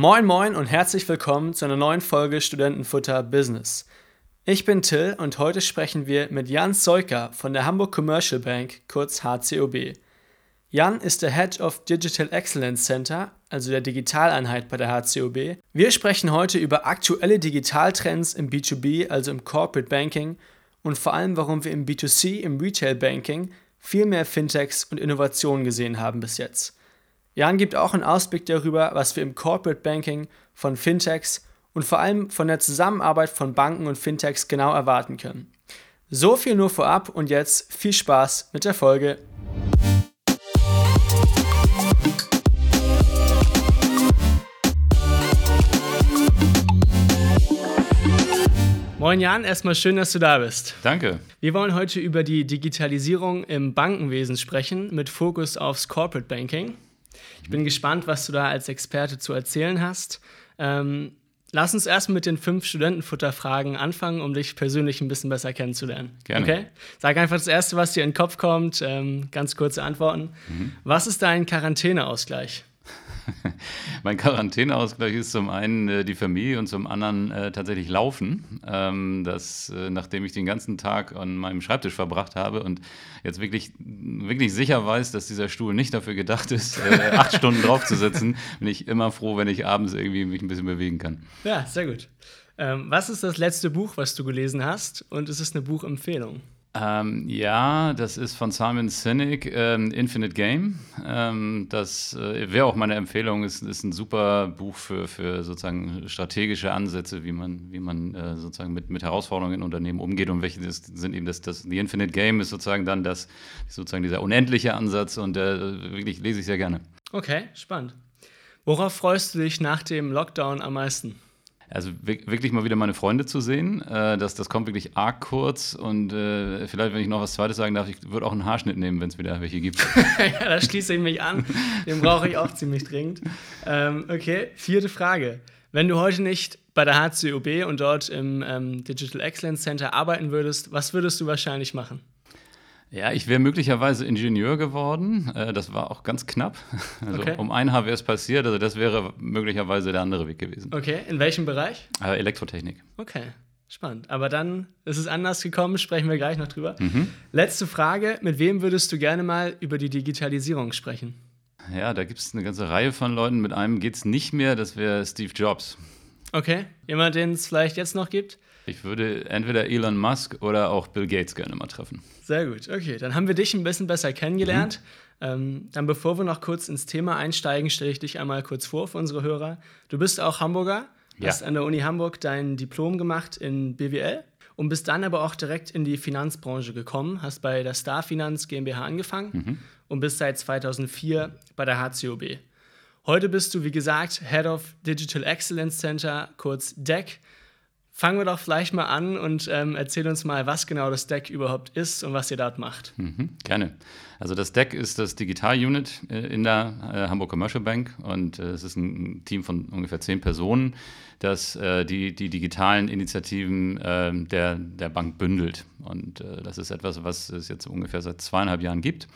Moin Moin und herzlich willkommen zu einer neuen Folge Studentenfutter Business. Ich bin Till und heute sprechen wir mit Jan Zeuker von der Hamburg Commercial Bank, kurz HCOB. Jan ist der Head of Digital Excellence Center, also der Digitaleinheit bei der HCOB. Wir sprechen heute über aktuelle Digitaltrends im B2B, also im Corporate Banking und vor allem, warum wir im B2C, im Retail Banking viel mehr Fintechs und Innovationen gesehen haben bis jetzt. Jan gibt auch einen Ausblick darüber, was wir im Corporate Banking von Fintechs und vor allem von der Zusammenarbeit von Banken und Fintechs genau erwarten können. So viel nur vorab und jetzt viel Spaß mit der Folge. Moin Jan, erstmal schön, dass du da bist. Danke. Wir wollen heute über die Digitalisierung im Bankenwesen sprechen, mit Fokus aufs Corporate Banking. Ich bin gespannt, was du da als Experte zu erzählen hast. Ähm, lass uns erst mit den fünf Studentenfutterfragen anfangen, um dich persönlich ein bisschen besser kennenzulernen. Gerne. Okay? Sag einfach das Erste, was dir in den Kopf kommt. Ähm, ganz kurze Antworten. Mhm. Was ist dein Quarantäneausgleich? mein Quarantäneausgleich ist zum einen äh, die Familie und zum anderen äh, tatsächlich Laufen. Ähm, das, äh, nachdem ich den ganzen Tag an meinem Schreibtisch verbracht habe und jetzt wirklich, wirklich sicher weiß, dass dieser Stuhl nicht dafür gedacht ist, äh, acht Stunden drauf zu sitzen, bin ich immer froh, wenn ich abends irgendwie mich ein bisschen bewegen kann. Ja, sehr gut. Ähm, was ist das letzte Buch, was du gelesen hast? Und ist es eine Buchempfehlung? Ähm, ja, das ist von Simon Sinek, ähm, Infinite Game. Ähm, das äh, wäre auch meine Empfehlung. Ist, ist ein super Buch für, für sozusagen strategische Ansätze, wie man, wie man äh, sozusagen mit, mit Herausforderungen in Unternehmen umgeht und welche sind eben das, das die Infinite Game ist sozusagen dann das sozusagen dieser unendliche Ansatz und äh, wirklich lese ich sehr gerne. Okay, spannend. Worauf freust du dich nach dem Lockdown am meisten? Also wirklich mal wieder meine Freunde zu sehen. Äh, das, das kommt wirklich arg kurz. Und äh, vielleicht, wenn ich noch was Zweites sagen darf, ich würde auch einen Haarschnitt nehmen, wenn es wieder welche gibt. ja, da schließe ich mich an. Den brauche ich auch ziemlich dringend. Ähm, okay, vierte Frage. Wenn du heute nicht bei der HCOB und dort im ähm, Digital Excellence Center arbeiten würdest, was würdest du wahrscheinlich machen? Ja, ich wäre möglicherweise Ingenieur geworden. Äh, das war auch ganz knapp. Also okay. um ein Haar wäre es passiert. Also das wäre möglicherweise der andere Weg gewesen. Okay, in welchem Bereich? Äh, Elektrotechnik. Okay, spannend. Aber dann ist es anders gekommen, sprechen wir gleich noch drüber. Mhm. Letzte Frage, mit wem würdest du gerne mal über die Digitalisierung sprechen? Ja, da gibt es eine ganze Reihe von Leuten. Mit einem geht es nicht mehr, das wäre Steve Jobs. Okay, jemand, den es vielleicht jetzt noch gibt? Ich würde entweder Elon Musk oder auch Bill Gates gerne mal treffen. Sehr gut, okay. Dann haben wir dich ein bisschen besser kennengelernt. Mhm. Ähm, dann bevor wir noch kurz ins Thema einsteigen, stelle ich dich einmal kurz vor für unsere Hörer. Du bist auch Hamburger, ja. hast an der Uni Hamburg dein Diplom gemacht in BWL und bist dann aber auch direkt in die Finanzbranche gekommen, hast bei der Star Finanz GmbH angefangen mhm. und bist seit 2004 bei der HCOB. Heute bist du, wie gesagt, Head of Digital Excellence Center, kurz DEC Fangen wir doch vielleicht mal an und ähm, erzähl uns mal, was genau das Deck überhaupt ist und was ihr dort macht. Mhm, gerne. Also das Deck ist das Digital-Unit äh, in der äh, Hamburg Commercial Bank und äh, es ist ein Team von ungefähr zehn Personen, das äh, die, die digitalen Initiativen ähm, der, der Bank bündelt. Und äh, das ist etwas, was es jetzt ungefähr seit zweieinhalb Jahren gibt.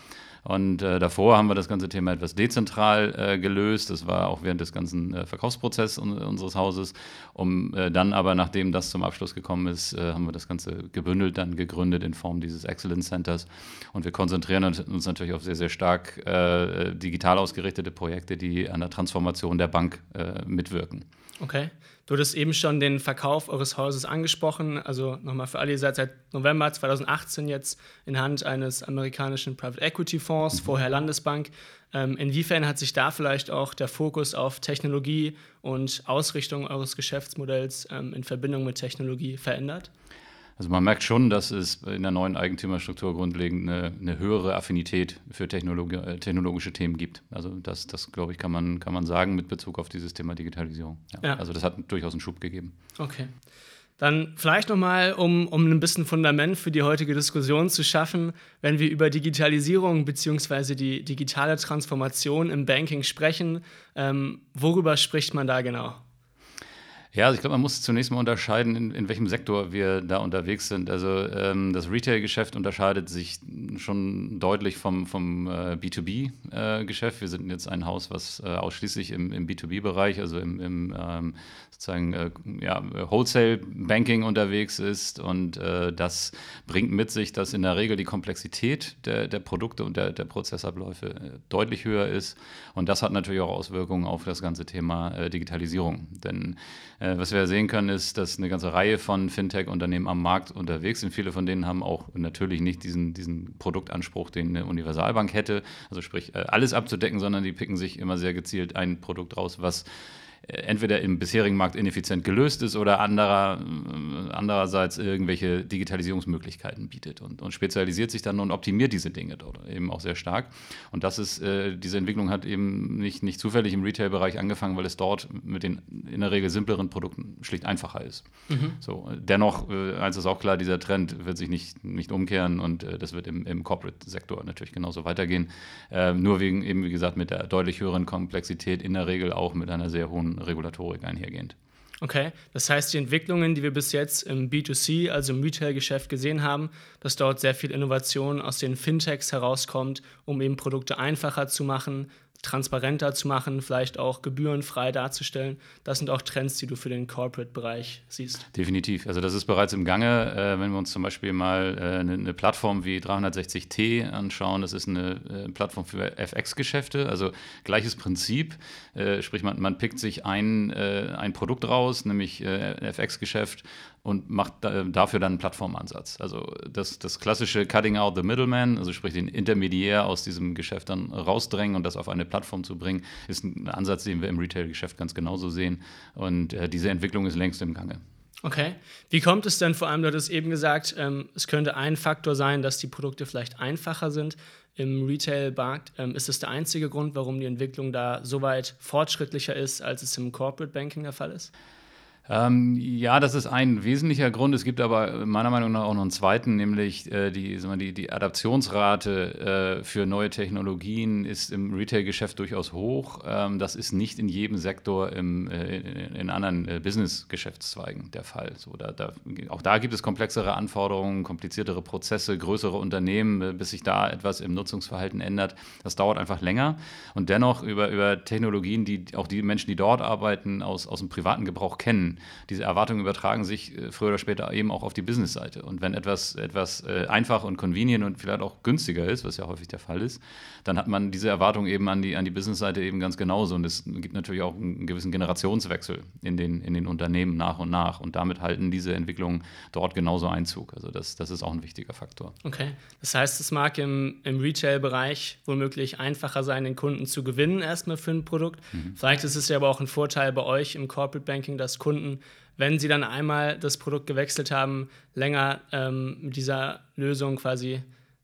Und äh, davor haben wir das ganze Thema etwas dezentral äh, gelöst. Das war auch während des ganzen äh, Verkaufsprozesses un unseres Hauses. Um äh, dann aber, nachdem das zum Abschluss gekommen ist, äh, haben wir das Ganze gebündelt, dann gegründet in Form dieses Excellence Centers. Und wir konzentrieren uns natürlich auf sehr, sehr stark äh, digital ausgerichtete Projekte, die an der Transformation der Bank mitwirken. Okay. Du hattest eben schon den Verkauf eures Hauses angesprochen. Also nochmal für alle, ihr seid seit November 2018 jetzt in Hand eines amerikanischen Private Equity Fonds, vorher Landesbank. Ähm, inwiefern hat sich da vielleicht auch der Fokus auf Technologie und Ausrichtung eures Geschäftsmodells ähm, in Verbindung mit Technologie verändert? Also man merkt schon, dass es in der neuen Eigentümerstruktur grundlegend eine, eine höhere Affinität für Technologi äh, technologische Themen gibt. Also das, das glaube ich, kann man, kann man sagen mit Bezug auf dieses Thema Digitalisierung. Ja. Ja. Also das hat durchaus einen Schub gegeben. Okay. Dann vielleicht nochmal, um, um ein bisschen Fundament für die heutige Diskussion zu schaffen, wenn wir über Digitalisierung bzw. die digitale Transformation im Banking sprechen, ähm, worüber spricht man da genau? Ja, also ich glaube, man muss zunächst mal unterscheiden, in, in welchem Sektor wir da unterwegs sind. Also ähm, das Retail-Geschäft unterscheidet sich schon deutlich vom, vom äh, B2B-Geschäft. Äh, wir sind jetzt ein Haus, was äh, ausschließlich im, im B2B-Bereich, also im, im ähm, sozusagen äh, ja, Wholesale-Banking unterwegs ist. Und äh, das bringt mit sich, dass in der Regel die Komplexität der, der Produkte und der, der Prozessabläufe äh, deutlich höher ist. Und das hat natürlich auch Auswirkungen auf das ganze Thema Digitalisierung. Denn was wir sehen können, ist, dass eine ganze Reihe von Fintech-Unternehmen am Markt unterwegs sind. Viele von denen haben auch natürlich nicht diesen, diesen Produktanspruch, den eine Universalbank hätte, also sprich äh, alles abzudecken, sondern die picken sich immer sehr gezielt ein Produkt raus, was äh, entweder im bisherigen Markt ineffizient gelöst ist oder anderer, äh, andererseits irgendwelche Digitalisierungsmöglichkeiten bietet und, und, spezialisiert sich dann und optimiert diese Dinge dort eben auch sehr stark. Und das ist, äh, diese Entwicklung hat eben nicht, nicht zufällig im Retail-Bereich angefangen, weil es dort mit den in der Regel simpleren Produkten schlicht einfacher ist. Mhm. So, dennoch, äh, eins ist auch klar, dieser Trend wird sich nicht, nicht umkehren und äh, das wird im, im Corporate-Sektor natürlich genauso weitergehen. Äh, nur wegen eben, wie gesagt, mit der deutlich höheren Komplexität in der Regel auch mit einer sehr hohen Regulatorik einhergehend. Okay, das heißt, die Entwicklungen, die wir bis jetzt im B2C, also im Retail-Geschäft gesehen haben, dass dort sehr viel Innovation aus den Fintechs herauskommt, um eben Produkte einfacher zu machen, transparenter zu machen, vielleicht auch gebührenfrei darzustellen. Das sind auch Trends, die du für den Corporate-Bereich siehst. Definitiv. Also das ist bereits im Gange. Äh, wenn wir uns zum Beispiel mal äh, eine, eine, Plattform wie 360T anschauen, das ist eine äh, Plattform für FX-Geschäfte, also gleiches Prinzip. Äh, sprich, man, man pickt sich ein, äh, ein Produkt raus, nämlich äh, FX-Geschäft und macht dafür dann einen Plattformansatz. Also das, das klassische Cutting out the middleman, also sprich den Intermediär aus diesem Geschäft dann rausdrängen und das auf eine Plattform zu bringen, ist ein Ansatz, den wir im Retail-Geschäft ganz genauso sehen. Und äh, diese Entwicklung ist längst im Gange. Okay. Wie kommt es denn vor allem, du hattest eben gesagt, ähm, es könnte ein Faktor sein, dass die Produkte vielleicht einfacher sind im Retail-Markt. Ähm, ist das der einzige Grund, warum die Entwicklung da so weit fortschrittlicher ist, als es im Corporate Banking der Fall ist? Ähm, ja, das ist ein wesentlicher Grund. Es gibt aber meiner Meinung nach auch noch einen zweiten, nämlich äh, die, die, die Adaptionsrate äh, für neue Technologien ist im Retail-Geschäft durchaus hoch. Ähm, das ist nicht in jedem Sektor im, äh, in anderen äh, Business-Geschäftszweigen der Fall. So, da, da, auch da gibt es komplexere Anforderungen, kompliziertere Prozesse, größere Unternehmen, äh, bis sich da etwas im Nutzungsverhalten ändert. Das dauert einfach länger. Und dennoch über, über Technologien, die auch die Menschen, die dort arbeiten, aus, aus dem privaten Gebrauch kennen, diese Erwartungen übertragen sich äh, früher oder später eben auch auf die Business-Seite. Und wenn etwas, etwas äh, einfach und convenient und vielleicht auch günstiger ist, was ja häufig der Fall ist, dann hat man diese Erwartung eben an die, an die Business-Seite eben ganz genauso. Und es gibt natürlich auch einen gewissen Generationswechsel in den, in den Unternehmen nach und nach. Und damit halten diese Entwicklungen dort genauso Einzug. Also das, das ist auch ein wichtiger Faktor. Okay. Das heißt, es mag im, im Retail-Bereich womöglich einfacher sein, den Kunden zu gewinnen, erstmal für ein Produkt. Mhm. Vielleicht ist es ja aber auch ein Vorteil bei euch im Corporate Banking, dass Kunden Kunden, wenn sie dann einmal das Produkt gewechselt haben, länger ähm, mit dieser Lösung quasi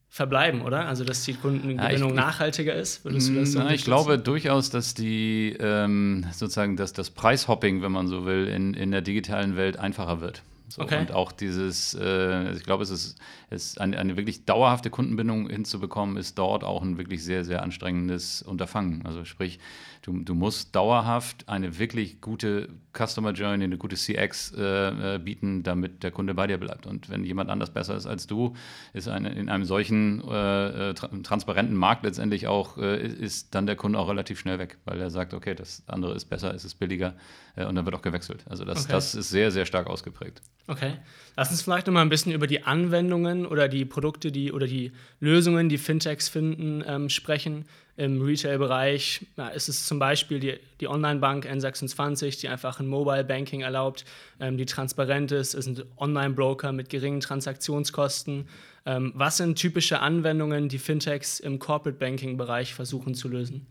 verbleiben, oder? Also dass die Kundengewinnung ja, nachhaltiger ist? Würdest du das so na, ich glaube durchaus, dass die ähm, sozusagen dass das Preishopping, wenn man so will, in, in der digitalen Welt einfacher wird. So, okay. Und auch dieses, äh, ich glaube, es ist, es eine, eine, wirklich dauerhafte Kundenbindung hinzubekommen, ist dort auch ein wirklich sehr, sehr anstrengendes Unterfangen. Also sprich, du, du musst dauerhaft eine wirklich gute Customer Journey, eine gute CX äh, äh, bieten, damit der Kunde bei dir bleibt. Und wenn jemand anders besser ist als du, ist eine, in einem solchen äh, äh tra transparenten Markt letztendlich auch, äh, ist dann der Kunde auch relativ schnell weg, weil er sagt, okay, das andere ist besser, es ist billiger und dann wird auch gewechselt. Also das, okay. das ist sehr, sehr stark ausgeprägt. Okay. Lass uns vielleicht noch mal ein bisschen über die Anwendungen oder die Produkte, die oder die Lösungen, die Fintechs finden, ähm, sprechen. Im Retail-Bereich ja, ist es zum Beispiel die, die Online-Bank N26, die einfach ein Mobile Banking erlaubt, ähm, die transparent ist. Es sind Online-Broker mit geringen Transaktionskosten. Ähm, was sind typische Anwendungen, die Fintechs im Corporate Banking-Bereich versuchen zu lösen?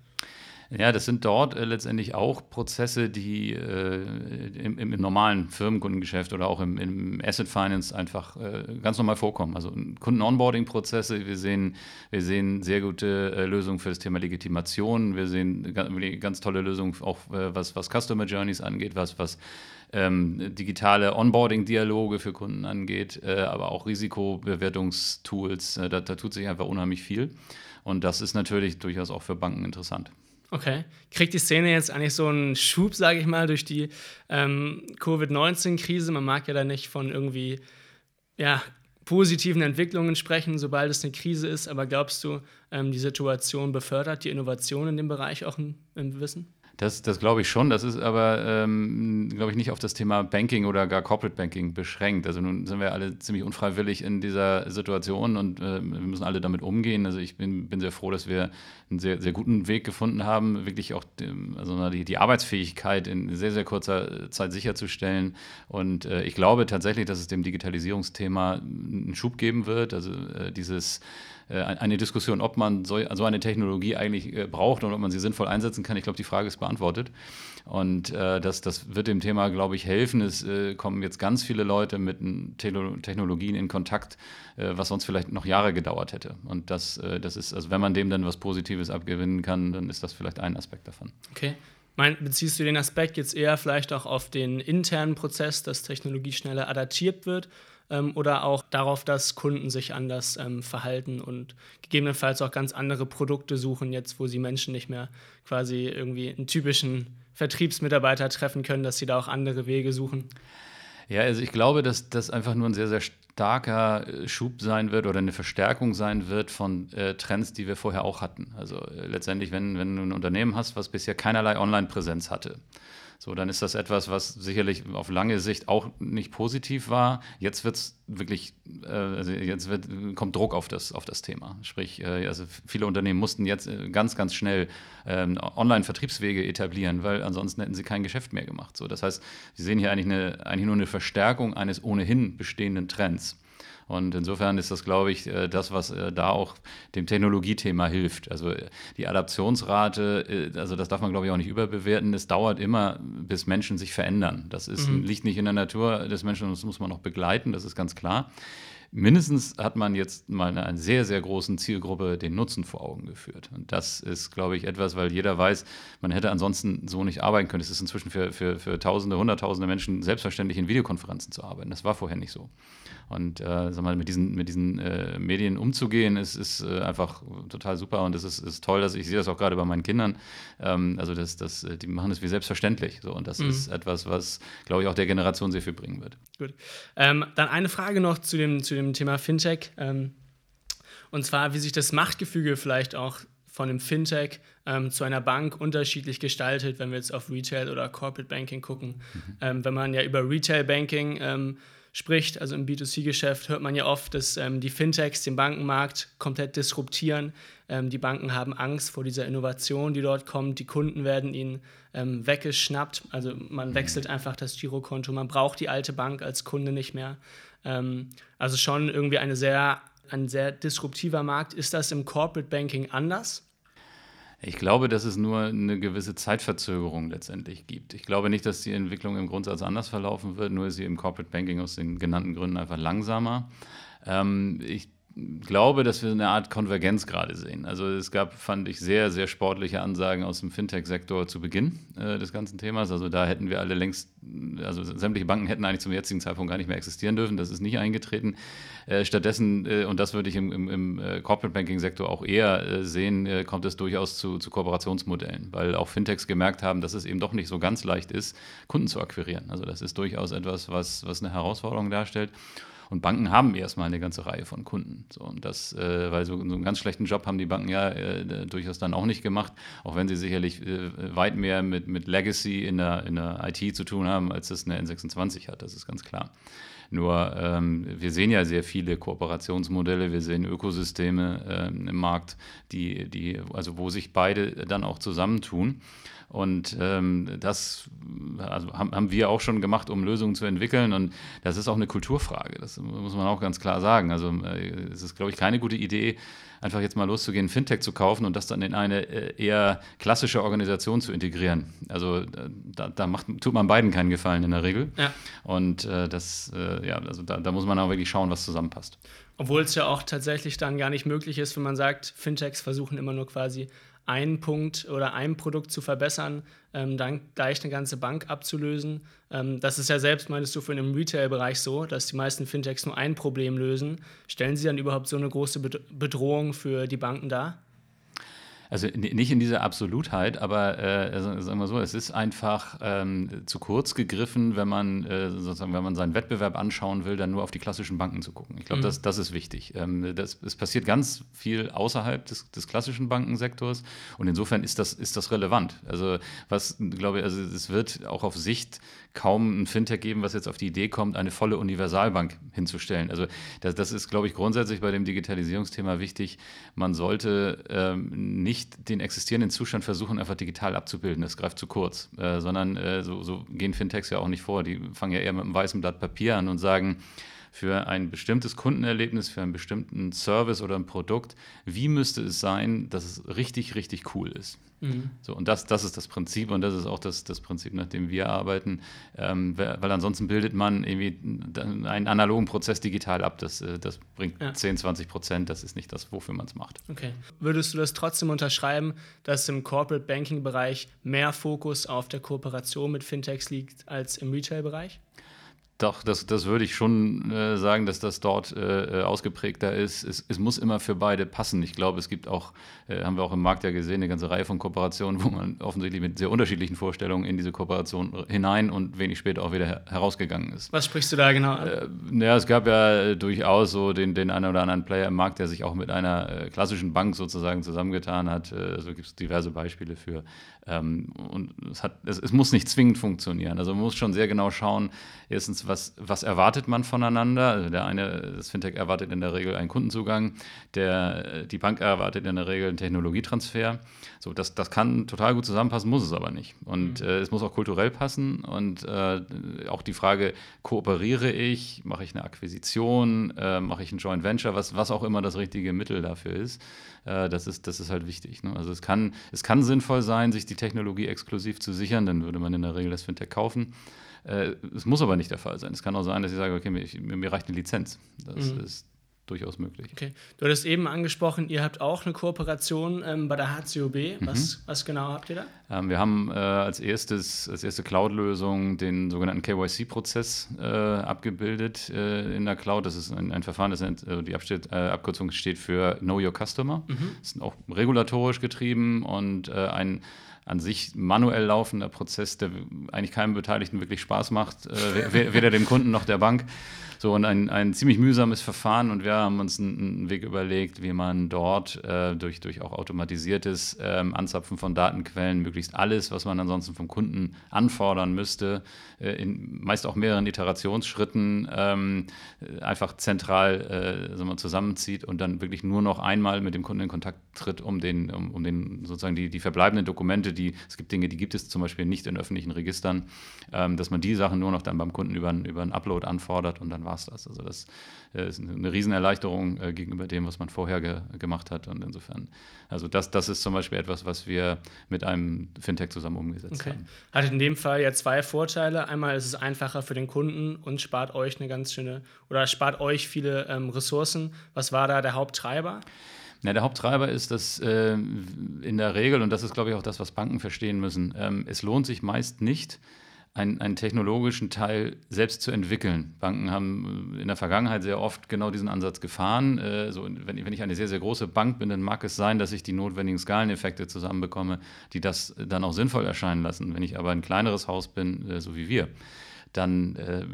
Ja, das sind dort äh, letztendlich auch Prozesse, die äh, im, im, normalen Firmenkundengeschäft oder auch im, im Asset Finance einfach äh, ganz normal vorkommen. Also Kunden-Onboarding-Prozesse, wir sehen, wir sehen sehr gute äh, Lösungen für das Thema Legitimation, wir sehen ganz, ganz tolle Lösungen auch äh, was, was Customer Journeys angeht, was, was ähm, digitale Onboarding-Dialoge für Kunden angeht, äh, aber auch Risikobewertungstools. Da, da, tut sich einfach unheimlich viel. Und das ist natürlich durchaus auch für Banken interessant. Okay. Kriegt die Szene jetzt eigentlich so einen Schub, sage ich mal, durch die ähm, Covid-19-Krise? Man mag ja da nicht von irgendwie ja, positiven Entwicklungen sprechen, sobald es eine Krise ist, aber glaubst du, ähm, die Situation befördert die Innovation in dem Bereich auch im, im Wissen? Das, das glaube ich schon. Das ist aber, ähm, glaube ich, nicht auf das Thema Banking oder gar Corporate Banking beschränkt. Also nun sind wir alle ziemlich unfreiwillig in dieser Situation und äh, wir müssen alle damit umgehen. Also ich bin, bin sehr froh, dass wir einen sehr, sehr guten Weg gefunden haben, wirklich auch dem, also die, die Arbeitsfähigkeit in sehr, sehr kurzer Zeit sicherzustellen. Und äh, ich glaube tatsächlich, dass es dem Digitalisierungsthema einen Schub geben wird. Also äh, dieses eine Diskussion, ob man so, so eine Technologie eigentlich äh, braucht und ob man sie sinnvoll einsetzen kann. Ich glaube, die Frage ist beantwortet. Und äh, das, das wird dem Thema, glaube ich, helfen. Es äh, kommen jetzt ganz viele Leute mit Technologien in Kontakt, äh, was sonst vielleicht noch Jahre gedauert hätte. Und das, äh, das ist, also wenn man dem dann was Positives abgewinnen kann, dann ist das vielleicht ein Aspekt davon. Okay. Mein, beziehst du den Aspekt jetzt eher vielleicht auch auf den internen Prozess, dass Technologie schneller adaptiert wird ähm, oder auch darauf, dass Kunden sich anders ähm, verhalten und gegebenenfalls auch ganz andere Produkte suchen, jetzt wo sie Menschen nicht mehr quasi irgendwie einen typischen Vertriebsmitarbeiter treffen können, dass sie da auch andere Wege suchen. Ja, also ich glaube, dass das einfach nur ein sehr, sehr starker äh, Schub sein wird oder eine Verstärkung sein wird von äh, Trends, die wir vorher auch hatten. Also äh, letztendlich, wenn, wenn du ein Unternehmen hast, was bisher keinerlei Online-Präsenz hatte, so, dann ist das etwas, was sicherlich auf lange Sicht auch nicht positiv war. Jetzt wird es wirklich, äh, also jetzt wird, kommt Druck auf das, auf das Thema. Sprich, äh, also viele Unternehmen mussten jetzt äh, ganz, ganz schnell ähm, Online-Vertriebswege etablieren, weil ansonsten hätten sie kein Geschäft mehr gemacht. So, das heißt, Sie sehen hier eigentlich, eine, eigentlich nur eine Verstärkung eines ohnehin bestehenden Trends. Und insofern ist das, glaube ich, äh, das, was äh, da auch dem Technologiethema hilft. Also äh, die Adaptionsrate, also das darf man, glaube ich, auch nicht überbewerten. Es dauert immer, bis Menschen sich verändern. Das ist, mhm. liegt nicht in der Natur des Menschen, das muss man noch begleiten, das ist ganz klar. Mindestens hat man jetzt mal einer sehr, sehr großen Zielgruppe den Nutzen vor Augen geführt. Und das ist, glaube ich, etwas, weil jeder weiß, man hätte ansonsten so nicht arbeiten können. Es ist inzwischen für, für, für Tausende, Hunderttausende Menschen selbstverständlich in Videokonferenzen zu arbeiten. Das war vorher nicht so. Und äh, sag mal, mit diesen, mit diesen äh, Medien umzugehen, ist, ist äh, einfach total super und es ist, ist toll, dass ich sehe das auch gerade bei meinen Kindern. Ähm, also das, das, äh, die machen das wie selbstverständlich. So. Und das mhm. ist etwas, was, glaube ich, auch der Generation sehr viel bringen wird. Gut. Ähm, dann eine Frage noch zu dem, zu dem Thema Fintech. Ähm, und zwar, wie sich das Machtgefüge vielleicht auch von einem Fintech ähm, zu einer Bank unterschiedlich gestaltet, wenn wir jetzt auf Retail oder Corporate Banking gucken. Mhm. Ähm, wenn man ja über Retail Banking ähm, spricht. Also im B2C-Geschäft hört man ja oft, dass ähm, die Fintechs den Bankenmarkt komplett disruptieren. Ähm, die Banken haben Angst vor dieser Innovation, die dort kommt. Die Kunden werden ihnen ähm, weggeschnappt. Also man wechselt einfach das Girokonto. Man braucht die alte Bank als Kunde nicht mehr. Ähm, also schon irgendwie eine sehr, ein sehr disruptiver Markt. Ist das im Corporate Banking anders? Ich glaube, dass es nur eine gewisse Zeitverzögerung letztendlich gibt. Ich glaube nicht, dass die Entwicklung im Grundsatz anders verlaufen wird, nur ist sie im Corporate Banking aus den genannten Gründen einfach langsamer. Ähm, ich glaube, dass wir eine Art Konvergenz gerade sehen. Also es gab, fand ich, sehr, sehr sportliche Ansagen aus dem Fintech-Sektor zu Beginn äh, des ganzen Themas. Also da hätten wir alle längst, also sämtliche Banken hätten eigentlich zum jetzigen Zeitpunkt gar nicht mehr existieren dürfen. Das ist nicht eingetreten. Äh, stattdessen, äh, und das würde ich im, im, im äh, Corporate Banking-Sektor auch eher äh, sehen, äh, kommt es durchaus zu, zu Kooperationsmodellen, weil auch Fintechs gemerkt haben, dass es eben doch nicht so ganz leicht ist, Kunden zu akquirieren. Also das ist durchaus etwas, was, was eine Herausforderung darstellt. Und Banken haben erstmal eine ganze Reihe von Kunden. So, und das, äh, weil so, so, einen ganz schlechten Job haben die Banken ja äh, durchaus dann auch nicht gemacht, auch wenn sie sicherlich äh, weit mehr mit, mit Legacy in der, in der IT zu tun haben, als das eine N26 hat. Das ist ganz klar. Nur ähm, wir sehen ja sehr viele Kooperationsmodelle, wir sehen Ökosysteme ähm, im Markt, die, die, also wo sich beide dann auch zusammentun. Und ähm, das also haben, haben wir auch schon gemacht, um Lösungen zu entwickeln. Und das ist auch eine Kulturfrage. Das muss man auch ganz klar sagen. Also äh, es ist, glaube ich, keine gute Idee, einfach jetzt mal loszugehen, Fintech zu kaufen und das dann in eine äh, eher klassische Organisation zu integrieren. Also da, da macht, tut man beiden keinen Gefallen in der Regel. Ja. Und äh, das, äh, ja, also da, da muss man auch wirklich schauen, was zusammenpasst. Obwohl es ja auch tatsächlich dann gar nicht möglich ist, wenn man sagt, Fintechs versuchen immer nur quasi einen Punkt oder ein Produkt zu verbessern, ähm, dann gleich eine ganze Bank abzulösen. Ähm, das ist ja selbst, meinst du, für den Retail-Bereich so, dass die meisten Fintechs nur ein Problem lösen. Stellen sie dann überhaupt so eine große Bedrohung für die Banken dar? Also nicht in dieser Absolutheit, aber äh, sagen wir so, es ist einfach ähm, zu kurz gegriffen, wenn man äh, sozusagen, wenn man seinen Wettbewerb anschauen will, dann nur auf die klassischen Banken zu gucken. Ich glaube, mhm. das, das ist wichtig. Ähm, das, es passiert ganz viel außerhalb des, des, klassischen Bankensektors und insofern ist das, ist das relevant. Also was, glaube ich, also es wird auch auf Sicht kaum ein Fintech geben, was jetzt auf die Idee kommt, eine volle Universalbank hinzustellen. Also das, das ist, glaube ich, grundsätzlich bei dem Digitalisierungsthema wichtig. Man sollte ähm, nicht den existierenden Zustand versuchen, einfach digital abzubilden. Das greift zu kurz. Äh, sondern äh, so, so gehen Fintechs ja auch nicht vor. Die fangen ja eher mit einem weißen Blatt Papier an und sagen, für ein bestimmtes Kundenerlebnis, für einen bestimmten Service oder ein Produkt, wie müsste es sein, dass es richtig, richtig cool ist. Mhm. So, und das, das ist das Prinzip und das ist auch das, das Prinzip, nach dem wir arbeiten, ähm, weil ansonsten bildet man irgendwie einen analogen Prozess digital ab. Das, äh, das bringt ja. 10, 20 Prozent, das ist nicht das, wofür man es macht. Okay. Würdest du das trotzdem unterschreiben, dass im Corporate Banking Bereich mehr Fokus auf der Kooperation mit Fintechs liegt als im Retail-Bereich? Doch, das, das würde ich schon äh, sagen, dass das dort äh, äh, ausgeprägter ist. Es, es, muss immer für beide passen. Ich glaube, es gibt auch, äh, haben wir auch im Markt ja gesehen, eine ganze Reihe von Kooperationen, wo man offensichtlich mit sehr unterschiedlichen Vorstellungen in diese Kooperation hinein und wenig später auch wieder her herausgeganso ist. Was sprichst du da genau an? Äh, ja, es gab ja durchaus so den, den einen oder anderen Player im Markt, der sich auch mit einer äh, klassischen Bank sozusagen zusammengetan hat. also gibt es diverse Beispiele für. Ähm, und es, hat, es, es muss nicht zwingend funktionieren. Also man muss schon sehr genau schauen, erstens, was, was erwartet man voneinander? Also der eine, das Fintech erwartet in der Regel einen Kundenzugang, der, die Bank erwartet in der Regel einen Technologietransfer. So, das, das kann total gut zusammenpassen, muss es aber nicht. Und mhm. äh, es muss auch kulturell passen und äh, auch die Frage, kooperiere ich, mache ich eine Akquisition, äh, mache ich ein Joint Venture, was, was auch immer das richtige Mittel dafür ist, äh, das, ist das ist halt wichtig. Ne? Also es kann, es kann sinnvoll sein, sich die Technologie exklusiv zu sichern, dann würde man in der Regel das Fintech kaufen. Äh, es muss aber nicht der Fall sein. Es kann auch sein, dass ich sage, okay, mir, mir reicht eine Lizenz. Das mhm. ist durchaus möglich. Okay. Du hattest eben angesprochen, ihr habt auch eine Kooperation ähm, bei der HCOB. Was, mhm. was genau habt ihr da? Ähm, wir haben äh, als, erstes, als erste Cloud-Lösung den sogenannten KYC-Prozess äh, abgebildet äh, in der Cloud. Das ist ein, ein Verfahren, das nennt, äh, die Absteht, äh, Abkürzung steht für Know Your Customer. Mhm. Das ist auch regulatorisch getrieben und äh, ein an sich manuell laufender Prozess, der eigentlich keinem Beteiligten wirklich Spaß macht, äh, weder dem Kunden noch der Bank. So, und ein, ein ziemlich mühsames Verfahren. Und wir haben uns einen, einen Weg überlegt, wie man dort äh, durch, durch auch automatisiertes ähm, Anzapfen von Datenquellen möglichst alles, was man ansonsten vom Kunden anfordern müsste, äh, in meist auch mehreren Iterationsschritten ähm, einfach zentral äh, zusammenzieht und dann wirklich nur noch einmal mit dem Kunden in Kontakt tritt, um den, um, um den sozusagen die, die verbleibenden Dokumente, die es gibt Dinge, die gibt es zum Beispiel nicht in öffentlichen Registern, ähm, dass man die Sachen nur noch dann beim Kunden über, über einen Upload anfordert und dann war es das. Also das äh, ist eine Riesenerleichterung äh, gegenüber dem, was man vorher ge gemacht hat. Und insofern, also das, das ist zum Beispiel etwas, was wir mit einem Fintech zusammen umgesetzt okay. haben. Hat in dem Fall ja zwei Vorteile. Einmal ist es einfacher für den Kunden und spart euch eine ganz schöne oder spart euch viele ähm, Ressourcen. Was war da der Haupttreiber? Ja, der Haupttreiber ist, dass äh, in der Regel, und das ist, glaube ich, auch das, was Banken verstehen müssen, ähm, es lohnt sich meist nicht, einen, einen technologischen Teil selbst zu entwickeln. Banken haben in der Vergangenheit sehr oft genau diesen Ansatz gefahren. Äh, so, wenn, wenn, ich eine sehr, sehr große Bank bin, dann mag es sein, dass ich die notwendigen Skaleneffekte zusammenbekomme, die das dann auch sinnvoll erscheinen lassen. Wenn ich aber ein kleineres Haus bin, äh, so wie wir, dann, äh,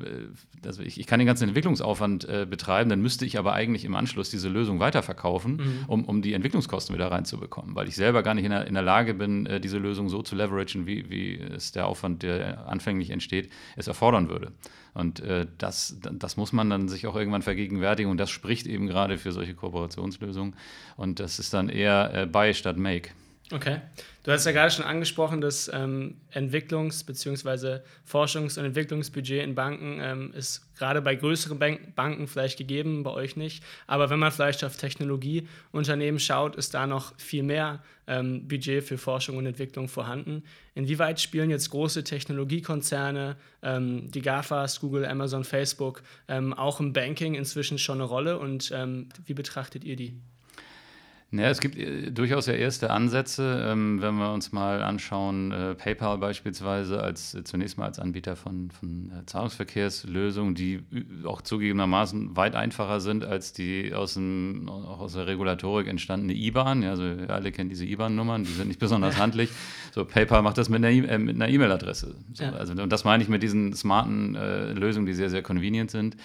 also ich, ich, kann den ganzen Entwicklungsaufwand äh, betreiben, dann müsste ich aber eigentlich im Anschluss diese Lösung weiterverkaufen, mhm. um, um die Entwicklungskosten wieder reinzubekommen, weil ich selber gar nicht in der, in der Lage bin, äh, diese Lösung so zu leveragen, wie, wie es der Aufwand, der anfänglich entsteht, es erfordern würde. Und äh, das, das muss man dann sich auch irgendwann vergegenwärtigen und das spricht eben gerade für solche Kooperationslösungen. Und das ist dann eher äh, Buy statt Make. Okay. Du hast ja gerade schon angesprochen, dass ähm, Entwicklungs- bzw. Forschungs- und Entwicklungsbudget in Banken ähm, ist gerade bei größeren Bank Banken vielleicht gegeben, bei euch nicht. Aber wenn man vielleicht auf Technologieunternehmen schaut, ist da noch viel mehr ähm, Budget für Forschung und Entwicklung vorhanden. Inwieweit spielen jetzt große Technologiekonzerne, ähm, die GAFAs, Google, Amazon, Facebook, ähm, auch im Banking inzwischen schon eine Rolle und ähm, wie betrachtet ihr die? Ja, es gibt äh, durchaus ja erste Ansätze, ähm, wenn wir uns mal anschauen, äh, PayPal beispielsweise als äh, zunächst mal als Anbieter von, von äh, Zahlungsverkehrslösungen, die auch zugegebenermaßen weit einfacher sind als die aus, dem, auch aus der Regulatorik entstandene IBAN. Ja, also alle kennen diese IBAN-Nummern, die sind nicht besonders handlich. So PayPal macht das mit einer e-, äh, E-Mail-Adresse. So, ja. also, und das meine ich mit diesen smarten Lösungen, die sehr, sehr convenient sind.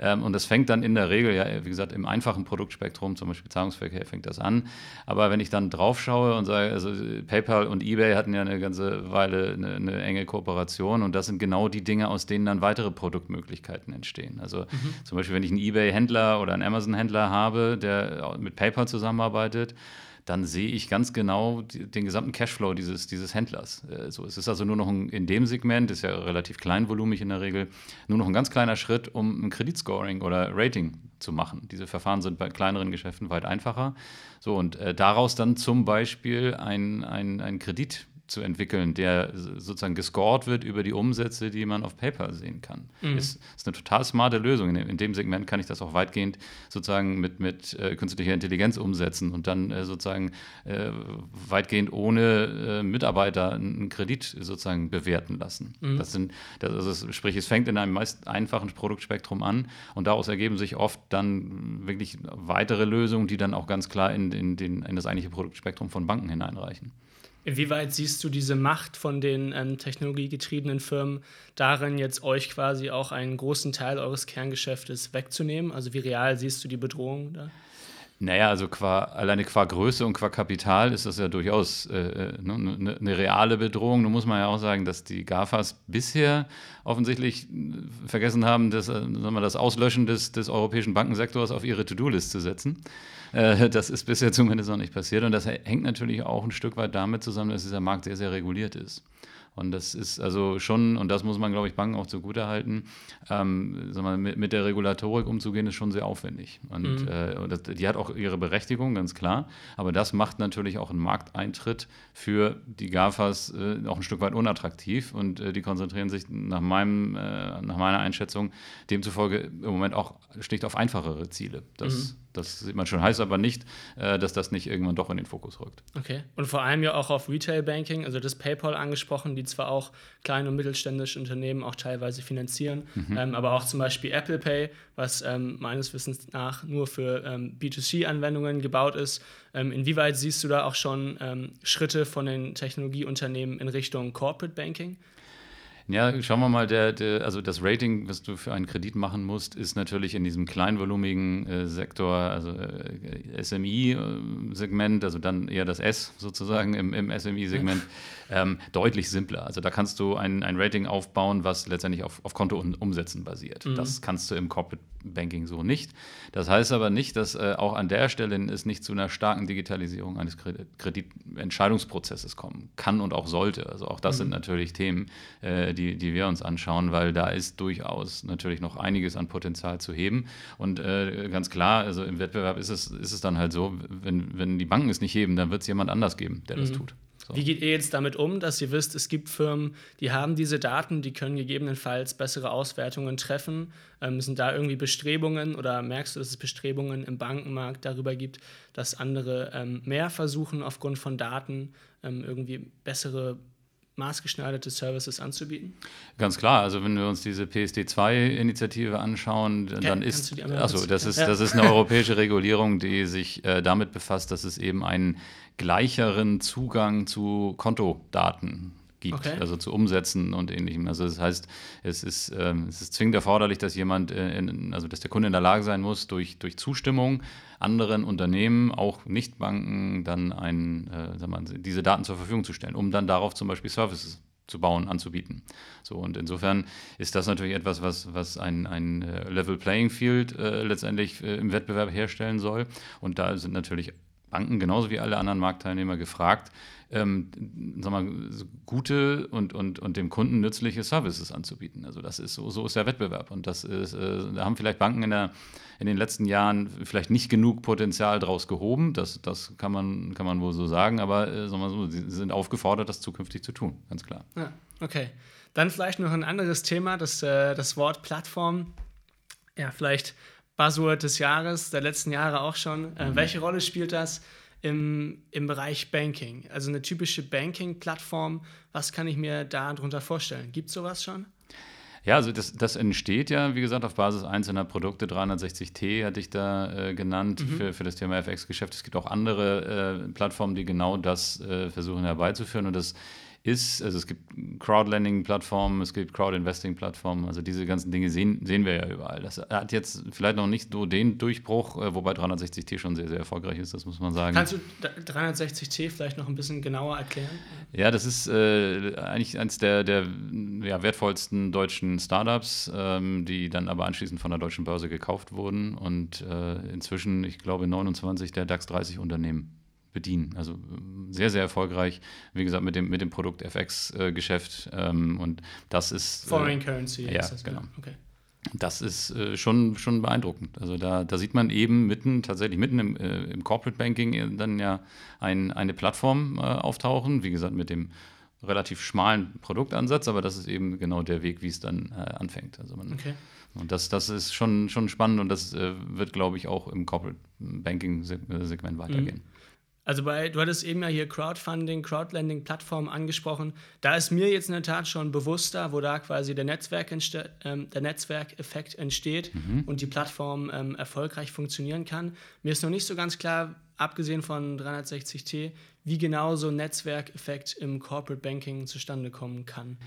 Ähm, und das fängt dann in der Regel, ja, wie gesagt, im einfachen Produktspektrum, zum Beispiel Zahlungsverkehr, fängt das an. Aber wenn ich dann drauf schaue und sage, also PayPal und eBay hatten ja eine ganze Weile eine, eine enge Kooperation und das sind genau die Dinge, aus denen dann weitere Produktmöglichkeiten entstehen. Also mhm. zum Beispiel, wenn ich einen eBay-Händler oder einen Amazon-Händler habe, der mit PayPal zusammenarbeitet, dann sehe ich ganz genau den gesamten Cashflow dieses, dieses Händlers. Äh, es ist also nur noch ein, in dem Segment, ist ja relativ kleinvolumig in der Regel, nur noch ein ganz kleiner Schritt, um ein Kreditscoring oder Rating zu machen. Diese Verfahren sind bei kleineren Geschäften weit einfacher. So, und äh, daraus dann zum Beispiel ein, ein, ein Kredit zu entwickeln, der sozusagen gescored wird über die Umsätze, die man auf PayPal sehen kann. Mhm. Ist, ist eine total smarte Lösung. In, dem Segment kann ich das auch weitgehend sozusagen mit, mit äh, künstlicher Intelligenz umsetzen und dann äh, sozusagen äh, weitgehend ohne äh, Mitarbeiter einen Kredit sozusagen bewerten lassen. Mhm. Das sind, das, also sprich, es fängt in einem meist einfachen Produktspektrum an und daraus ergeben sich oft dann wirklich weitere Lösungen, die dann auch ganz klar in, in, den, in das eigentliche Produktspektrum von Banken hineinreichen. Inwieweit siehst du diese Macht von den ähm, technologiegetriebenen Firmen darin, jetzt euch quasi auch einen großen Teil eures Kerngeschäftes wegzunehmen? Also wie real siehst du die Bedrohung da? Naja, also qua, alleine qua Größe und qua Kapital ist das ja durchaus äh, äh ne, ne, ne, eine reale Bedrohung. Nun muss man ja auch sagen, dass die GAFAs bisher offensichtlich äh, vergessen haben, das, äh, sagen wir, das Auslöschen des, des europäischen Bankensektors auf ihre To-Do-List zu setzen. Äh, das ist bisher zumindest noch nicht passiert. Und das hängt natürlich auch ein Stück weit damit zusammen, dass dieser Markt sehr, sehr reguliert ist. Und das ist also schon, und das muss man, glaube ich, Banken auch zugutehalten, ähm, sag mal, mit, mit, der Regulatorik umzugehen, ist schon sehr aufwendig. Und, mhm. äh, das, die hat auch ihre Berechtigung, ganz klar. Aber das macht natürlich auch einen Markteintritt für die GAFAs äh, auch ein Stück weit unattraktiv. Und äh, die konzentrieren sich nach, meinem, äh, nach meiner Einschätzung demzufolge im Moment auch schlicht auf einfachere Ziele. Das, mhm. Das sieht man schon, heißt aber nicht, äh, dass das nicht irgendwann doch in den Fokus rückt. Okay. Und vor allem ja auch auf Retail Banking, also das PayPal angesprochen, die zwar auch kleine und mittelständische Unternehmen auch teilweise finanzieren, mhm. ähm, aber auch zum Beispiel Apple Pay, was ähm, meines Wissens nach nur für ähm, B2C-Anwendungen gebaut ist. Ähm, inwieweit siehst du da auch schon ähm, Schritte von den Technologieunternehmen in Richtung Corporate Banking? Ja, schauen wir mal, der, der, also das Rating, was du für einen Kredit machen musst, ist natürlich in diesem kleinvolumigen äh, Sektor, also äh, SMI-Segment, also dann eher das S sozusagen im, im SMI-Segment, ähm, deutlich simpler. Also da kannst du ein, ein Rating aufbauen, was letztendlich auf, auf Konto und Umsätzen basiert. Mhm. Das kannst du im Corporate Banking so nicht. Das heißt aber nicht, dass äh, auch an der Stelle es nicht zu einer starken Digitalisierung eines Kreditentscheidungsprozesses kommen kann und auch sollte. Also auch das mhm. sind natürlich Themen, äh, die, die wir uns anschauen, weil da ist durchaus natürlich noch einiges an Potenzial zu heben. Und äh, ganz klar, also im Wettbewerb ist es, ist es dann halt so, wenn, wenn die Banken es nicht heben, dann wird es jemand anders geben, der mhm. das tut. So. Wie geht ihr jetzt damit um, dass ihr wisst, es gibt Firmen, die haben diese Daten, die können gegebenenfalls bessere Auswertungen treffen? Ähm, sind da irgendwie Bestrebungen oder merkst du, dass es Bestrebungen im Bankenmarkt darüber gibt, dass andere ähm, mehr versuchen, aufgrund von Daten ähm, irgendwie bessere maßgeschneiderte Services anzubieten? Ganz klar, also wenn wir uns diese PSD2-Initiative anschauen, dann ja, ist, also das ist, das ist eine europäische Regulierung, die sich äh, damit befasst, dass es eben einen gleicheren Zugang zu Kontodaten gibt, okay. also zu Umsätzen und ähnlichem. Also das heißt, es ist, ähm, es ist zwingend erforderlich, dass jemand, äh, in, also dass der Kunde in der Lage sein muss, durch, durch Zustimmung anderen Unternehmen, auch Nichtbanken, dann ein, äh, mal, diese Daten zur Verfügung zu stellen, um dann darauf zum Beispiel Services zu bauen, anzubieten. So, und insofern ist das natürlich etwas, was, was ein, ein äh, Level Playing Field äh, letztendlich äh, im Wettbewerb herstellen soll. Und da sind natürlich Banken genauso wie alle anderen Marktteilnehmer gefragt, ähm, sag mal, gute und, und, und dem Kunden nützliche Services anzubieten. Also das ist so, so ist der Wettbewerb. Und das ist, äh, da haben vielleicht Banken in, der, in den letzten Jahren vielleicht nicht genug Potenzial draus gehoben. Das, das kann, man, kann man wohl so sagen, aber äh, sag mal so, sie sind aufgefordert, das zukünftig zu tun, ganz klar. Ja, okay. Dann vielleicht noch ein anderes Thema, das, äh, das Wort Plattform. Ja, vielleicht Buzzword des Jahres, der letzten Jahre auch schon. Äh, mhm. Welche Rolle spielt das im, im Bereich Banking. Also eine typische Banking-Plattform, was kann ich mir darunter vorstellen? Gibt es sowas schon? Ja, also das, das, entsteht ja, wie gesagt, auf Basis einzelner Produkte. 360T hatte ich da äh, genannt mhm. für, für das Thema FX-Geschäft. Es gibt auch andere äh, Plattformen, die genau das äh, versuchen herbeizuführen. Und das ist. Also es gibt Crowdlending-Plattformen, es gibt Crowd-Investing-Plattformen, also diese ganzen Dinge sehen, sehen wir ja überall. Das hat jetzt vielleicht noch nicht so den Durchbruch, äh, wobei 360T schon sehr, sehr erfolgreich ist, das muss man sagen. Kannst du 360T vielleicht noch ein bisschen genauer erklären? Ja, das ist äh, eigentlich eines der, der ja, wertvollsten deutschen Startups, ähm, die dann aber anschließend von der deutschen Börse gekauft wurden und äh, inzwischen, ich glaube, 29 der DAX 30 Unternehmen bedienen. Also ähm, sehr, sehr erfolgreich, wie gesagt, mit dem, mit dem Produkt FX-Geschäft. Äh, ähm, und das ist. Äh, Foreign äh, Currency. Ja, das, genau. Okay. Das ist äh, schon, schon beeindruckend. Also da, da sieht man eben mitten, tatsächlich mitten im, äh, im Corporate Banking äh, dann ja ein, eine Plattform auftauchen, wie gesagt, mit dem relativ schmalen Produktansatz, aber das ist eben genau der Weg, wie es dann anfängt. Also man, okay. Und das, das ist schon, schon spannend und das wird, glaube ich, auch im Corporate Banking-Segment weitergehen. Mhm. Also bei, du hattest eben ja hier Crowdfunding, Crowdlending-Plattformen angesprochen. Da ist mir jetzt in der Tat schon bewusster, wo da quasi der, Netzwerk ähm, der Netzwerkeffekt entsteht mhm. und die Plattform ähm, erfolgreich funktionieren kann. Mir ist noch nicht so ganz klar, abgesehen von 360T, wie genau so ein Netzwerkeffekt im Corporate Banking zustande kommen kann.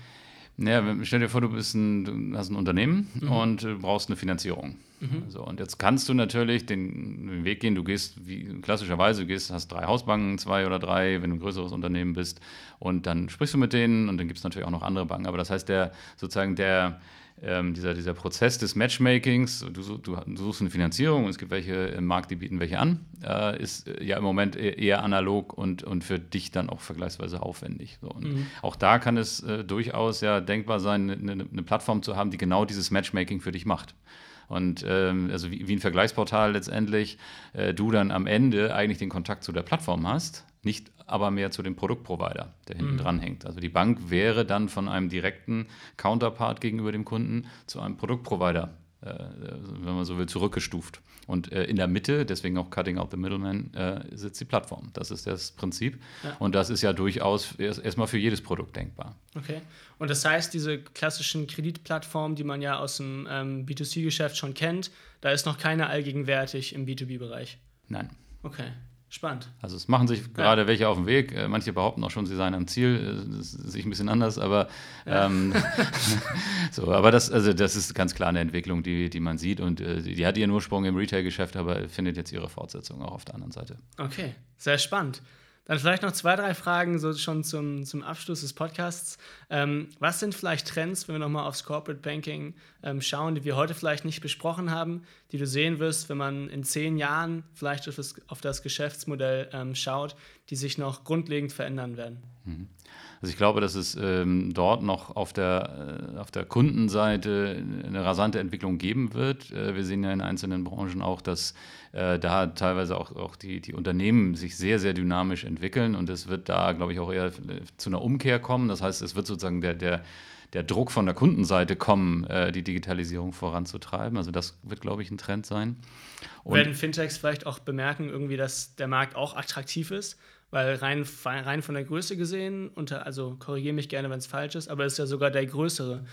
Ja, stell dir vor, du, bist ein, du hast ein Unternehmen mhm. und du brauchst eine Finanzierung. Mhm. So, und jetzt kannst du natürlich den, den, Weg gehen, du gehst, wie klassischerweise, du gehst, hast drei Hausbanken, zwei oder drei, wenn du ein größeres Unternehmen bist, und dann sprichst du mit denen und dann gibt es natürlich auch noch andere Banken. Aber das heißt, der sozusagen der ähm, dieser, dieser Prozess des Matchmakings, du, du, du, suchst eine Finanzierung und es gibt welche im Markt, die bieten welche an, äh, ist äh, ja im Moment e-, eher analog und, und für dich dann auch vergleichsweise aufwendig. So. Mhm. Auch da kann es äh, durchaus ja denkbar sein, eine, eine Plattform zu haben, die genau dieses Matchmaking für dich macht. Und ähm, also wie, wie, ein Vergleichsportal letztendlich, äh, du dann am Ende eigentlich den Kontakt zu der Plattform hast, nicht aber mehr zu dem Produktprovider, der hinten mhm. dran hängt. Also die Bank wäre dann von einem direkten Counterpart gegenüber dem Kunden zu einem Produktprovider äh, wenn man so will, zurückgestuft. Und äh, in der Mitte, deswegen auch Cutting Out the Middleman, äh, sitzt die Plattform. Das ist das Prinzip. Ja. Und das ist ja durchaus erstmal für jedes Produkt denkbar. Okay. Und das heißt, diese klassischen Kreditplattformen, die man ja aus dem ähm, B2C-Geschäft schon kennt, da ist noch keine allgegenwärtig im B2B-Bereich? Nein. Okay. Spannend. Also es machen sich ja. gerade welche auf dem Weg. Äh, manche behaupten auch schon, sie seien am Ziel. Das sehe ich ein bisschen anders, aber ja. ähm, so, aber das, also das ist ganz klar eine Entwicklung, die, die man sieht und äh, die hat ihren Ursprung im Retail-Geschäft, aber findet jetzt ihre Fortsetzung auch auf der anderen Seite. Okay, sehr spannend. Dann vielleicht noch zwei, drei Fragen so schon zum, zum Abschluss des Podcasts. Ähm, was sind vielleicht Trends, wenn wir nochmal aufs Corporate Banking ähm, schauen, die wir heute vielleicht nicht besprochen haben, die du sehen wirst, wenn man in zehn Jahren vielleicht auf das, auf das Geschäftsmodell ähm, schaut, die sich noch grundlegend verändern werden? Mhm. Also ich glaube, dass es ähm, dort noch auf der, äh, auf der Kundenseite eine rasante Entwicklung geben wird. Äh, wir sehen ja in einzelnen Branchen auch, dass äh, da teilweise auch, auch die, die Unternehmen sich sehr, sehr dynamisch entwickeln und es wird da, glaube ich, auch eher zu einer Umkehr kommen. Das heißt, es wird sozusagen der, der der Druck von der Kundenseite kommen, äh, die Digitalisierung voranzutreiben. Also das wird, glaube ich, ein Trend sein. Und Werden Fintechs vielleicht auch bemerken, irgendwie, dass der Markt auch attraktiv ist? Weil rein, rein von der Größe gesehen, unter, also korrigiere mich gerne, wenn es falsch ist, aber es ist ja sogar der größere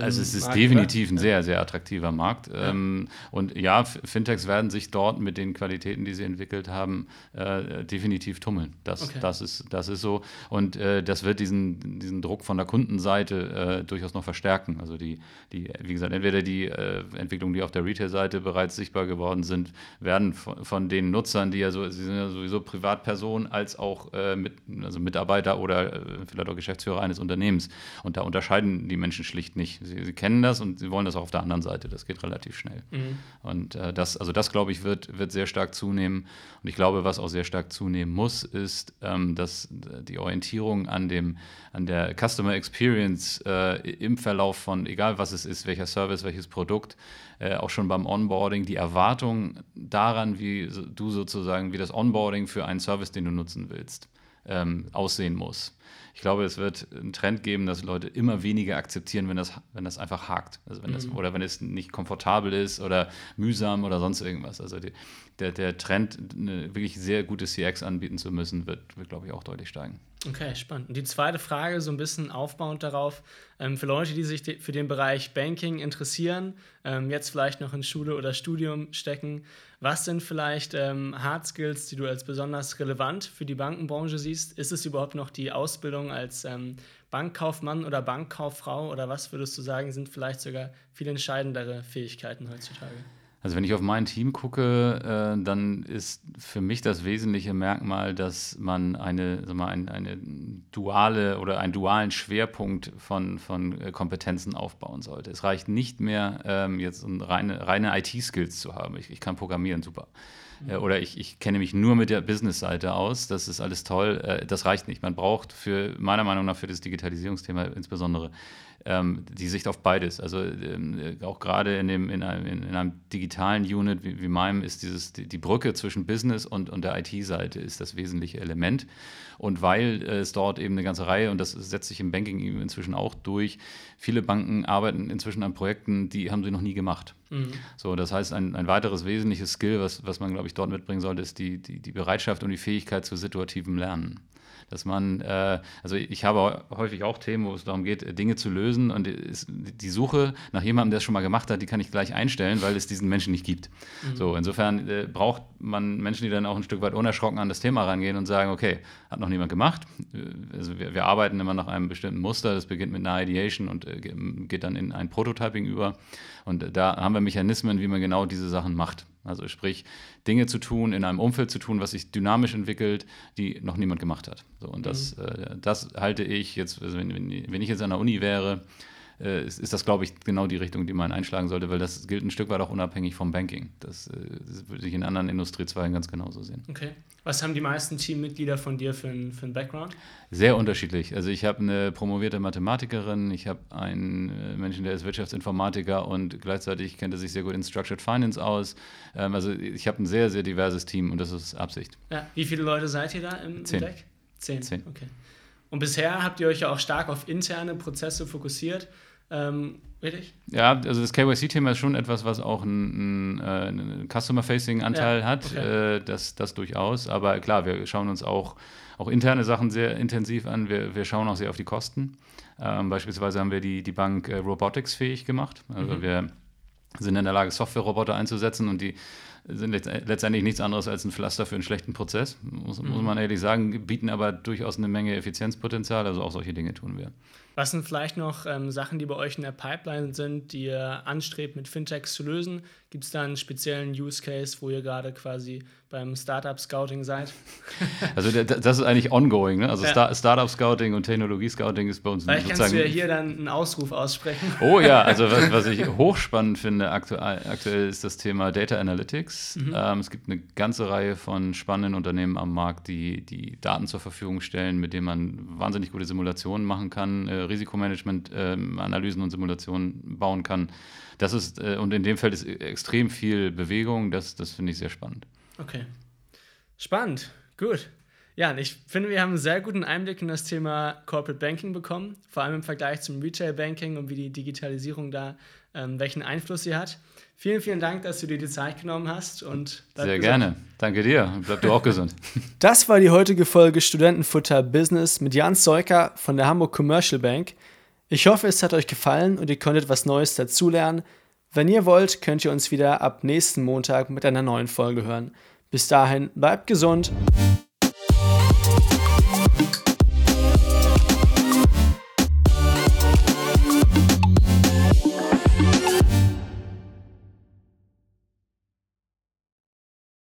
also es ist Markt, definitiv oder? ein sehr, sehr attraktiver Markt. Ja. Ähm, und ja, Fintechs werden sich dort mit den Qualitäten, die sie entwickelt haben, äh, definitiv tummeln. Das, okay. das, ist, das ist so. Und äh, das wird diesen, diesen Druck von der Kundenseite äh, durchaus noch verstärken. Also die, die, wie gesagt, entweder die Entwicklungen, die auf der Retail-Seite bereits sichtbar geworden sind, werden von, von, den Nutzern, die ja so, sie sind ja sowieso Privatpersonen, als auch mit, also Mitarbeiter oder vielleicht auch Geschäftsführer eines Unternehmens. Und da unterscheiden die Menschen schlicht nicht. Sie, sie, kennen das und sie wollen das auch auf der anderen Seite. Das geht relativ schnell. Mhm. Und äh, das, also das, glaube ich, wird, wird sehr stark zunehmen. Und ich glaube, was auch sehr stark zunehmen muss, ist, ähm, dass die Orientierung an, dem, an der Customer Experience äh, im Verlauf von, egal was es ist, welcher Service, welches Produkt, äh, auch schon beim Onboarding, die Erwartung daran, wie du sozusagen, wie das Onboarding für einen Service, den du nutzen willst, ähm, aussehen muss. Ich glaube, es wird einen Trend geben, dass Leute immer weniger akzeptieren, wenn das, wenn das einfach hakt. Also wenn das, mhm. Oder wenn es nicht komfortabel ist oder mühsam oder sonst irgendwas. Also die, der, der Trend, eine wirklich sehr gute CX anbieten zu müssen, wird, wird glaube ich, auch deutlich steigen. Okay, spannend. Und die zweite Frage, so ein bisschen aufbauend darauf, ähm, für Leute, die sich de für den Bereich Banking interessieren, ähm, jetzt vielleicht noch in Schule oder Studium stecken, was sind vielleicht ähm, Hard Skills, die du als besonders relevant für die Bankenbranche siehst? Ist es überhaupt noch die Ausbildung als ähm, Bankkaufmann oder Bankkauffrau oder was würdest du sagen, sind vielleicht sogar viel entscheidendere Fähigkeiten heutzutage? Also wenn ich auf mein Team gucke, äh, dann ist für mich das wesentliche Merkmal, dass man eine, sag mal, ein, eine duale oder einen dualen Schwerpunkt von, von äh, Kompetenzen aufbauen sollte. Es reicht nicht mehr, ähm, jetzt reine, reine IT-Skills zu haben. Ich, ich kann programmieren, super. Äh, oder ich, ich kenne mich nur mit der Business-Seite aus, das ist alles toll. Äh, das reicht nicht. Man braucht für, meiner Meinung nach, für das Digitalisierungsthema insbesondere ähm, die Sicht auf beides. Also ähm, äh, auch gerade in, dem, in, einem, in einem digitalen Unit wie, wie meinem ist dieses, die, die Brücke zwischen Business und, und der IT-Seite ist das wesentliche Element. Und weil es dort eben eine ganze Reihe, und das setzt sich im Banking inzwischen auch durch, viele Banken arbeiten inzwischen an Projekten, die haben sie noch nie gemacht. Mhm. So, das heißt, ein, ein weiteres wesentliches Skill, was, was man, glaube ich, dort mitbringen sollte, ist die, die, die Bereitschaft und die Fähigkeit zu situativem Lernen dass man, äh, also ich habe häufig auch Themen, wo es darum geht, Dinge zu lösen und die Suche nach jemandem, der es schon mal gemacht hat, die kann ich gleich einstellen, weil es diesen Menschen nicht gibt. Mhm. So, insofern äh, braucht man Menschen, die dann auch ein Stück weit unerschrocken an das Thema rangehen und sagen, okay, hat noch niemand gemacht. Äh, also wir, wir arbeiten immer nach einem bestimmten Muster, das beginnt mit einer Ideation und äh, geht dann in ein Prototyping über. Und da haben wir Mechanismen, wie man genau diese Sachen macht. Also sprich, Dinge zu tun, in einem Umfeld zu tun, was sich dynamisch entwickelt, die noch niemand gemacht hat. So, und das, mhm. äh, das halte ich jetzt, also wenn, wenn ich jetzt an der Uni wäre, ist, ist, das, glaube ich, genau die Richtung, die man einschlagen sollte, weil das gilt ein Stück weit auch unabhängig vom Banking. Das, äh, das würde ich in anderen Industriezweigen ganz genauso sehen. Okay. Was haben die meisten Teammitglieder von dir für einen für Background? Sehr unterschiedlich. Also ich habe eine promovierte Mathematikerin, ich habe einen äh, Menschen, der ist Wirtschaftsinformatiker und gleichzeitig kennt er sich sehr gut in Structured Finance aus. Ähm, also ich habe ein sehr, sehr diverses Team und das ist Absicht. Ja. Wie viele Leute seid ihr da im, Zehn. Deck? Zehn. Zehn. Okay. Und bisher habt ihr euch ja auch stark auf interne Prozesse fokussiert. Ähm, richtig? Ja, also das KYC-Thema ist schon etwas, was auch einen, einen Customer-Facing-Anteil ja, hat, okay. äh, das, das durchaus. Aber klar, wir schauen uns auch, auch interne Sachen sehr intensiv an. Wir, wir schauen auch sehr auf die Kosten. Ähm, beispielsweise haben wir die, die Bank äh, Robotics fähig gemacht. Also mhm. wir sind in der Lage, Software-Roboter einzusetzen und die sind letztendlich nichts anderes als ein Pflaster für einen schlechten Prozess, muss, mhm. muss man ehrlich sagen, bieten aber durchaus eine Menge Effizienzpotenzial, also auch solche Dinge tun wir. Was sind vielleicht noch ähm, Sachen, die bei euch in der Pipeline sind, die ihr anstrebt, mit Fintechs zu lösen? Gibt es da einen speziellen Use Case, wo ihr gerade quasi beim Startup Scouting seid? Also das ist eigentlich ongoing, ne? Also ja. Startup Scouting und Technologie Scouting ist bei uns Vielleicht sozusagen. kannst du ja hier dann einen Ausruf aussprechen. Oh ja, also was, was ich hochspannend finde aktuell, aktuell ist das Thema Data Analytics. Mhm. Ähm, es gibt eine ganze Reihe von spannenden Unternehmen am Markt, die die Daten zur Verfügung stellen, mit denen man wahnsinnig gute Simulationen machen kann, äh, Risikomanagement-Analysen ähm, und Simulationen bauen kann. Das ist, äh, und in dem Feld ist extrem viel Bewegung, das, das finde ich sehr spannend. Okay. Spannend, gut. Ja, ich finde, wir haben einen sehr guten Einblick in das Thema Corporate Banking bekommen, vor allem im Vergleich zum Retail Banking und wie die Digitalisierung da, ähm, welchen Einfluss sie hat. Vielen, vielen Dank, dass du dir die Zeit genommen hast und sehr gesund. gerne. Danke dir. Bleib du auch gesund. Das war die heutige Folge Studentenfutter Business mit Jan Seuker von der Hamburg Commercial Bank. Ich hoffe, es hat euch gefallen und ihr konntet was Neues dazulernen. Wenn ihr wollt, könnt ihr uns wieder ab nächsten Montag mit einer neuen Folge hören. Bis dahin, bleibt gesund.